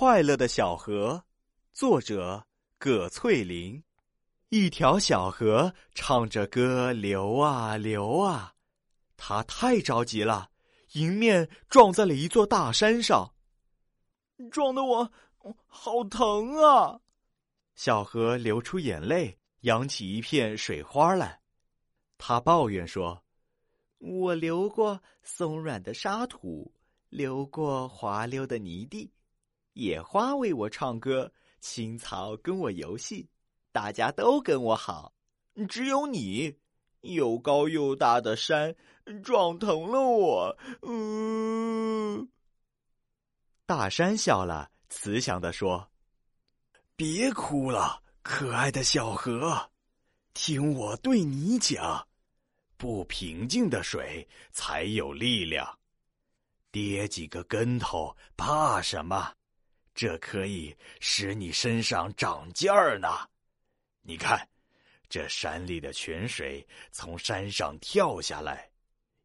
快乐的小河，作者葛翠玲。一条小河唱着歌流啊流啊，它太着急了，迎面撞在了一座大山上，撞得我好疼啊！小河流出眼泪，扬起一片水花来。他抱怨说：“我流过松软的沙土，流过滑溜的泥地。”野花为我唱歌，青草跟我游戏，大家都跟我好，只有你，又高又大的山撞疼了我。嗯，大山笑了，慈祥的说：“别哭了，可爱的小河，听我对你讲，不平静的水才有力量，跌几个跟头怕什么？”这可以使你身上长劲儿呢。你看，这山里的泉水从山上跳下来，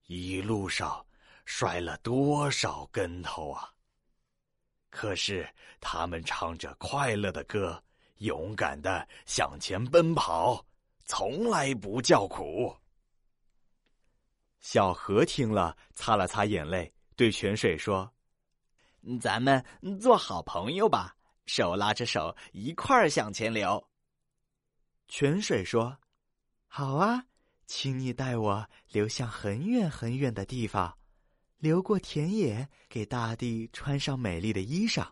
一路上摔了多少跟头啊！可是他们唱着快乐的歌，勇敢的向前奔跑，从来不叫苦。小河听了，擦了擦眼泪，对泉水说。咱们做好朋友吧，手拉着手一块儿向前流。泉水说：“好啊，请你带我流向很远很远的地方，流过田野，给大地穿上美丽的衣裳，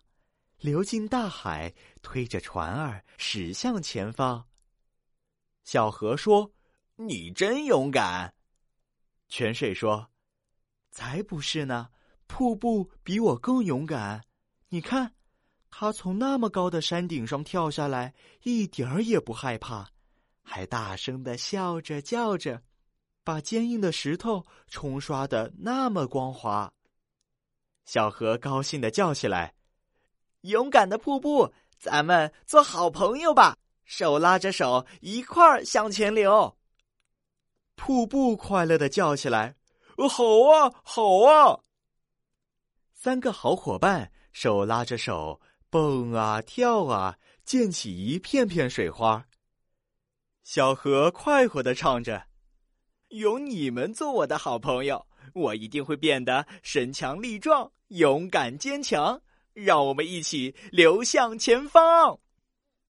流进大海，推着船儿驶向前方。”小河说：“你真勇敢。”泉水说：“才不是呢。”瀑布比我更勇敢，你看，他从那么高的山顶上跳下来，一点儿也不害怕，还大声的笑着叫着，把坚硬的石头冲刷的那么光滑。小河高兴的叫起来：“勇敢的瀑布，咱们做好朋友吧，手拉着手一块儿向前流。”瀑布快乐的叫起来：“好啊，好啊！”三个好伙伴手拉着手，蹦啊跳啊，溅起一片片水花。小河快活的唱着：“有你们做我的好朋友，我一定会变得身强力壮、勇敢坚强。让我们一起流向前方。”